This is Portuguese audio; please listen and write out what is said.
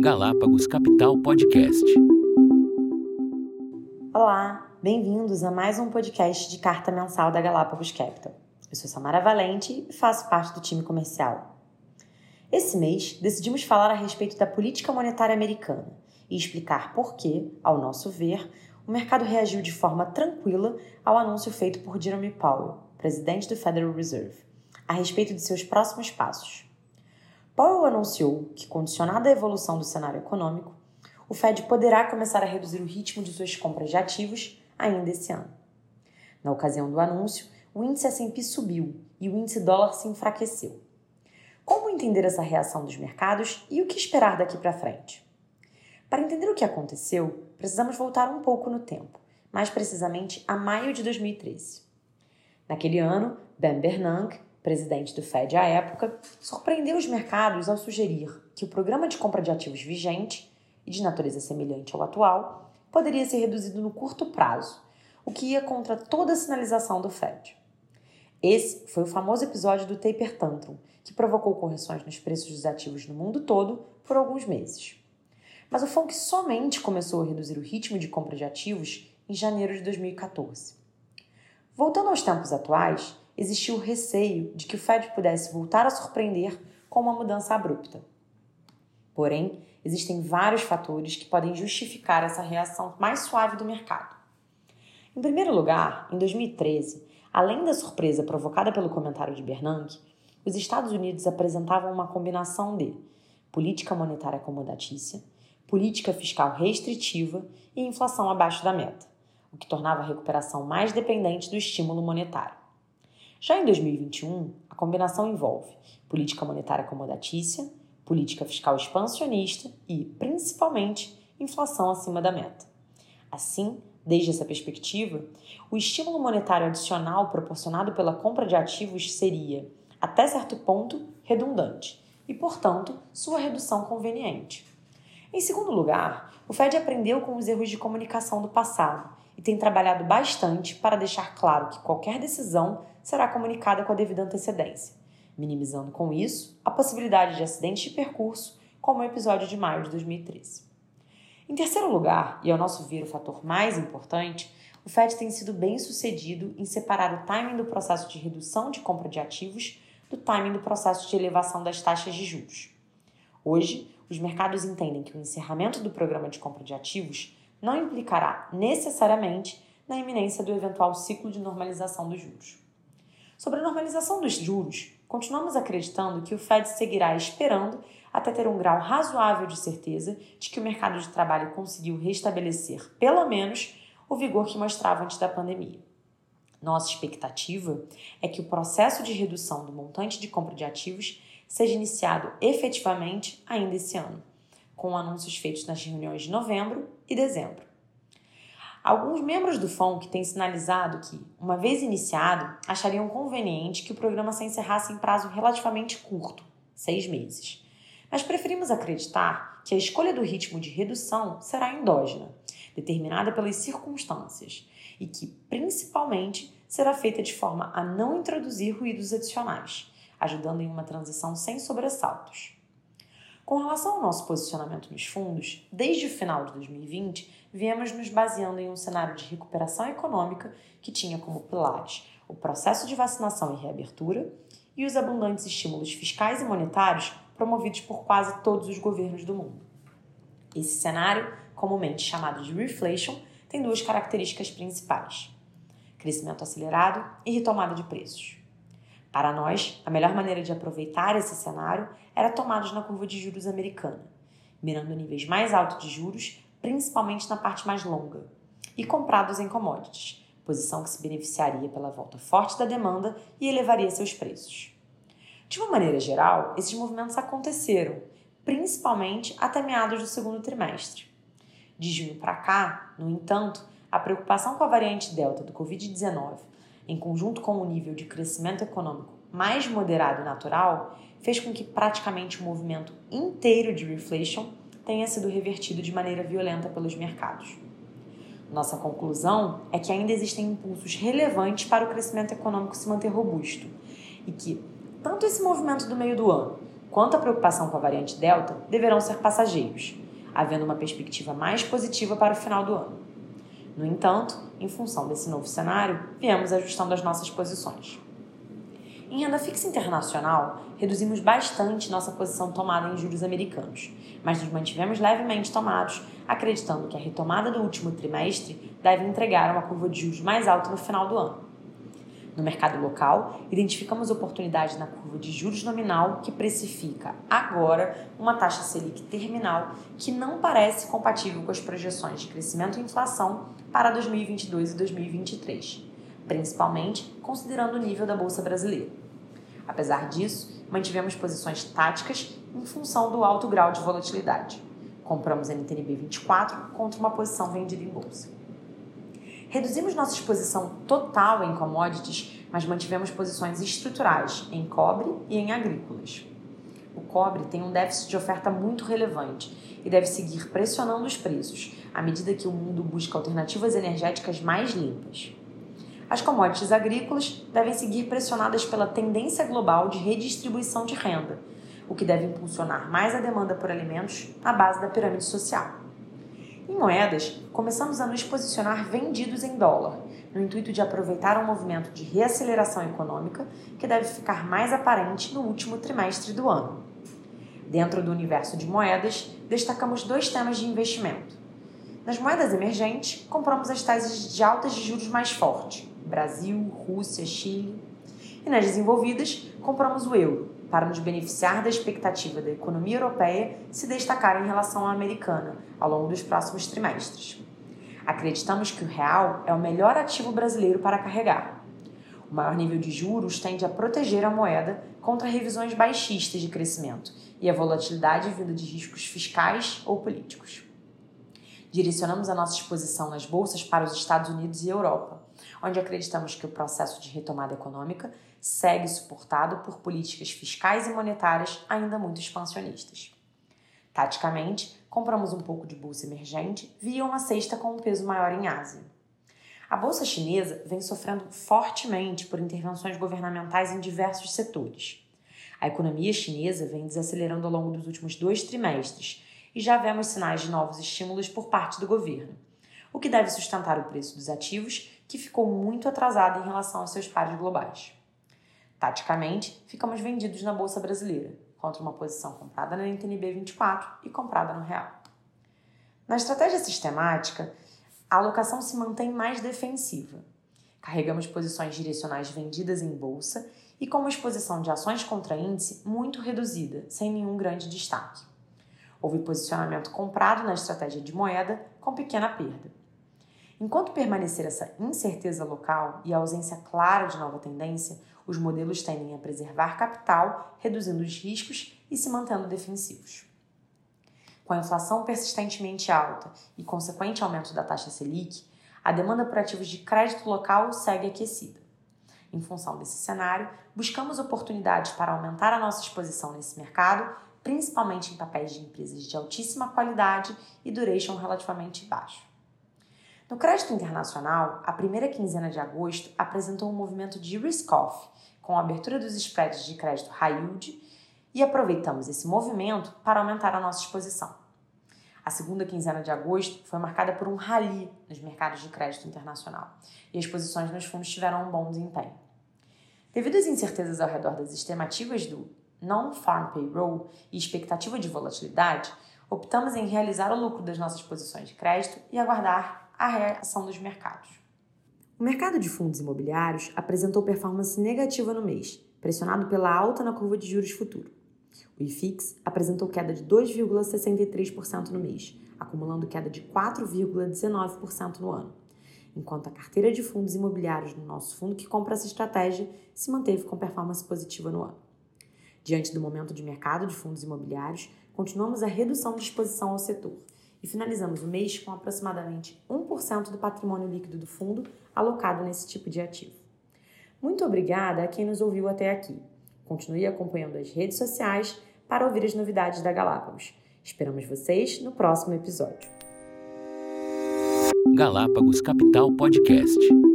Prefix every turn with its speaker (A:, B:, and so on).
A: Galápagos Capital Podcast.
B: Olá, bem-vindos a mais um podcast de carta mensal da Galápagos Capital. Eu sou Samara Valente e faço parte do time comercial. Esse mês, decidimos falar a respeito da política monetária americana e explicar por que, ao nosso ver, o mercado reagiu de forma tranquila ao anúncio feito por Jeremy Powell, presidente do Federal Reserve, a respeito de seus próximos passos. Powell anunciou que, condicionada à evolução do cenário econômico, o Fed poderá começar a reduzir o ritmo de suas compras de ativos ainda esse ano. Na ocasião do anúncio, o índice S&P subiu e o índice dólar se enfraqueceu. Como entender essa reação dos mercados e o que esperar daqui para frente? Para entender o que aconteceu, precisamos voltar um pouco no tempo, mais precisamente a maio de 2013. Naquele ano, Ben Bernanke, presidente do Fed à época, surpreendeu os mercados ao sugerir que o programa de compra de ativos vigente, e de natureza semelhante ao atual, poderia ser reduzido no curto prazo, o que ia contra toda a sinalização do Fed. Esse foi o famoso episódio do Taper Tantrum, que provocou correções nos preços dos ativos no mundo todo por alguns meses. Mas o FONC somente começou a reduzir o ritmo de compra de ativos em janeiro de 2014. Voltando aos tempos atuais, existiu o receio de que o Fed pudesse voltar a surpreender com uma mudança abrupta. Porém, existem vários fatores que podem justificar essa reação mais suave do mercado. Em primeiro lugar, em 2013, além da surpresa provocada pelo comentário de Bernanke, os Estados Unidos apresentavam uma combinação de política monetária acomodatícia, política fiscal restritiva e inflação abaixo da meta, o que tornava a recuperação mais dependente do estímulo monetário. Já em 2021, a combinação envolve política monetária acomodatícia, política fiscal expansionista e, principalmente, inflação acima da meta. Assim, desde essa perspectiva, o estímulo monetário adicional proporcionado pela compra de ativos seria, até certo ponto, redundante e, portanto, sua redução conveniente. Em segundo lugar, o Fed aprendeu com os erros de comunicação do passado e tem trabalhado bastante para deixar claro que qualquer decisão será comunicada com a devida antecedência, minimizando com isso a possibilidade de acidentes de percurso, como o episódio de maio de 2013. Em terceiro lugar, e ao nosso ver o fator mais importante, o Fed tem sido bem sucedido em separar o timing do processo de redução de compra de ativos do timing do processo de elevação das taxas de juros. Hoje, os mercados entendem que o encerramento do programa de compra de ativos não implicará necessariamente na iminência do eventual ciclo de normalização dos juros. Sobre a normalização dos juros, continuamos acreditando que o Fed seguirá esperando até ter um grau razoável de certeza de que o mercado de trabalho conseguiu restabelecer, pelo menos, o vigor que mostrava antes da pandemia. Nossa expectativa é que o processo de redução do montante de compra de ativos seja iniciado efetivamente ainda esse ano, com anúncios feitos nas reuniões de novembro e dezembro. Alguns membros do FONC têm sinalizado que, uma vez iniciado, achariam conveniente que o programa se encerrasse em prazo relativamente curto, seis meses. Mas preferimos acreditar que a escolha do ritmo de redução será endógena, determinada pelas circunstâncias, e que, principalmente, será feita de forma a não introduzir ruídos adicionais, ajudando em uma transição sem sobressaltos. Com relação ao nosso posicionamento nos fundos, desde o final de 2020, viemos nos baseando em um cenário de recuperação econômica que tinha como pilares o processo de vacinação e reabertura e os abundantes estímulos fiscais e monetários promovidos por quase todos os governos do mundo. Esse cenário, comumente chamado de reflation, tem duas características principais: crescimento acelerado e retomada de preços. Para nós, a melhor maneira de aproveitar esse cenário era tomados na curva de juros americana, mirando níveis mais altos de juros, principalmente na parte mais longa, e comprados em commodities, posição que se beneficiaria pela volta forte da demanda e elevaria seus preços. De uma maneira geral, esses movimentos aconteceram, principalmente até meados do segundo trimestre. De junho para cá, no entanto, a preocupação com a variante Delta do Covid-19 em conjunto com o nível de crescimento econômico mais moderado e natural, fez com que praticamente o movimento inteiro de reflation tenha sido revertido de maneira violenta pelos mercados. Nossa conclusão é que ainda existem impulsos relevantes para o crescimento econômico se manter robusto e que tanto esse movimento do meio do ano Quanto à preocupação com a variante Delta, deverão ser passageiros, havendo uma perspectiva mais positiva para o final do ano. No entanto, em função desse novo cenário, viemos ajustando as nossas posições. Em renda fixa internacional, reduzimos bastante nossa posição tomada em juros americanos, mas nos mantivemos levemente tomados, acreditando que a retomada do último trimestre deve entregar uma curva de juros mais alta no final do ano. No mercado local, identificamos oportunidades na curva de juros nominal que precifica agora uma taxa Selic terminal que não parece compatível com as projeções de crescimento e inflação para 2022 e 2023, principalmente considerando o nível da bolsa brasileira. Apesar disso, mantivemos posições táticas em função do alto grau de volatilidade. Compramos NTNB 24 contra uma posição vendida em bolsa. Reduzimos nossa exposição total em commodities, mas mantivemos posições estruturais em cobre e em agrícolas. O cobre tem um déficit de oferta muito relevante e deve seguir pressionando os preços à medida que o mundo busca alternativas energéticas mais limpas. As commodities agrícolas devem seguir pressionadas pela tendência global de redistribuição de renda, o que deve impulsionar mais a demanda por alimentos na base da pirâmide social. Em moedas, começamos a nos posicionar vendidos em dólar, no intuito de aproveitar um movimento de reaceleração econômica que deve ficar mais aparente no último trimestre do ano. Dentro do universo de moedas, destacamos dois temas de investimento. Nas moedas emergentes, compramos as taxas de altas de juros mais fortes, Brasil, Rússia, Chile. E nas desenvolvidas, compramos o euro, para nos beneficiar da expectativa da economia europeia se destacar em relação à americana ao longo dos próximos trimestres. Acreditamos que o real é o melhor ativo brasileiro para carregar. O maior nível de juros tende a proteger a moeda contra revisões baixistas de crescimento e a volatilidade vinda de riscos fiscais ou políticos. Direcionamos a nossa exposição nas bolsas para os Estados Unidos e Europa, onde acreditamos que o processo de retomada econômica segue suportado por políticas fiscais e monetárias ainda muito expansionistas. Taticamente, compramos um pouco de bolsa emergente via uma cesta com um peso maior em Ásia. A bolsa chinesa vem sofrendo fortemente por intervenções governamentais em diversos setores. A economia chinesa vem desacelerando ao longo dos últimos dois trimestres e já vemos sinais de novos estímulos por parte do governo, o que deve sustentar o preço dos ativos que ficou muito atrasado em relação aos seus pares globais. Taticamente, ficamos vendidos na Bolsa Brasileira, contra uma posição comprada na NTNB 24 e comprada no real. Na estratégia sistemática, a alocação se mantém mais defensiva. Carregamos posições direcionais vendidas em bolsa e com uma exposição de ações contra índice muito reduzida, sem nenhum grande destaque. Houve posicionamento comprado na estratégia de moeda com pequena perda. Enquanto permanecer essa incerteza local e a ausência clara de nova tendência, os modelos tendem a preservar capital, reduzindo os riscos e se mantendo defensivos. Com a inflação persistentemente alta e consequente aumento da taxa Selic, a demanda por ativos de crédito local segue aquecida. Em função desse cenário, buscamos oportunidades para aumentar a nossa exposição nesse mercado, principalmente em papéis de empresas de altíssima qualidade e duration relativamente baixo. No crédito internacional, a primeira quinzena de agosto apresentou um movimento de risk-off, com a abertura dos spreads de crédito high yield, e aproveitamos esse movimento para aumentar a nossa exposição. A segunda quinzena de agosto foi marcada por um rally nos mercados de crédito internacional e as posições nos fundos tiveram um bom desempenho. Devido às incertezas ao redor das estimativas do non-farm payroll e expectativa de volatilidade, optamos em realizar o lucro das nossas posições de crédito e aguardar a reação dos mercados. O mercado de fundos imobiliários apresentou performance negativa no mês, pressionado pela alta na curva de juros futuro. O IFIX apresentou queda de 2,63% no mês, acumulando queda de 4,19% no ano, enquanto a carteira de fundos imobiliários no nosso fundo que compra essa estratégia se manteve com performance positiva no ano. Diante do momento de mercado de fundos imobiliários, continuamos a redução de exposição ao setor e finalizamos o mês com aproximadamente 1% do patrimônio líquido do fundo alocado nesse tipo de ativo. Muito obrigada a quem nos ouviu até aqui. Continue acompanhando as redes sociais para ouvir as novidades da Galápagos. Esperamos vocês no próximo episódio.
A: Galápagos Capital Podcast.